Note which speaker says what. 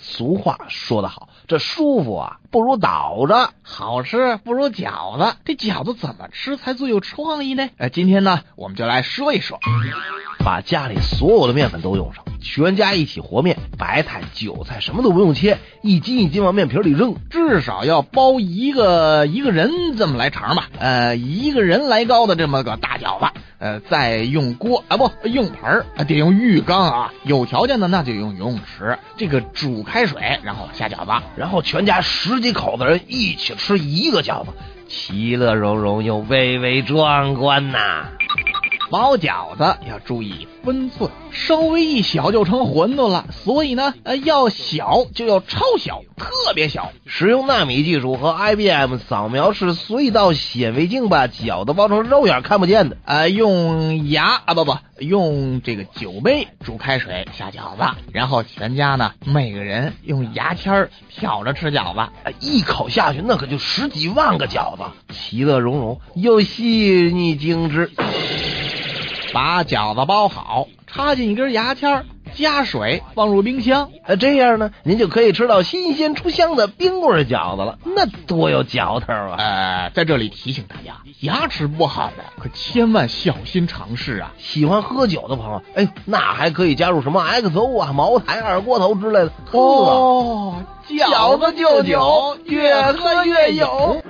Speaker 1: 俗话说得好，这舒服啊不如倒着，
Speaker 2: 好吃不如饺子。这饺子怎么吃才最有创意呢？呃，今天呢，我们就来说一说。
Speaker 1: 把家里所有的面粉都用上，全家一起和面，白菜、韭菜什么都不用切，一斤一斤往面皮里扔，
Speaker 2: 至少要包一个一个人这么来长吧，呃，一个人来高的这么个大饺子，呃，再用锅啊不用盆儿啊，得用浴缸啊，有条件的那就用游泳池，这个煮开水，然后下饺子，
Speaker 1: 然后全家十几口子人一起吃一个饺子，其乐融融又微微壮观呐。
Speaker 2: 包饺子要注意分寸，稍微一小就成馄饨了。所以呢，呃，要小就要超小，特别小。
Speaker 1: 使用纳米技术和 IBM 扫描式隧道显微镜，把饺子包成肉眼看不见的。
Speaker 2: 呃，用牙啊不不，用这个酒杯煮开水下饺子，然后全家呢每个人用牙签儿挑着吃饺子，
Speaker 1: 一口下去那可就十几万个饺子，其乐融融又细腻精致。
Speaker 2: 把饺子包好，插进一根牙签，加水，放入冰箱。
Speaker 1: 呃，这样呢，您就可以吃到新鲜出香的冰棍饺子了，那多有嚼头啊！
Speaker 2: 呃，在这里提醒大家，牙齿不好的可千万小心尝试啊！
Speaker 1: 喜欢喝酒的朋友，哎，那还可以加入什么 XO 啊、茅台、二锅头之类的。
Speaker 2: 哦，饺子就酒，越喝越有。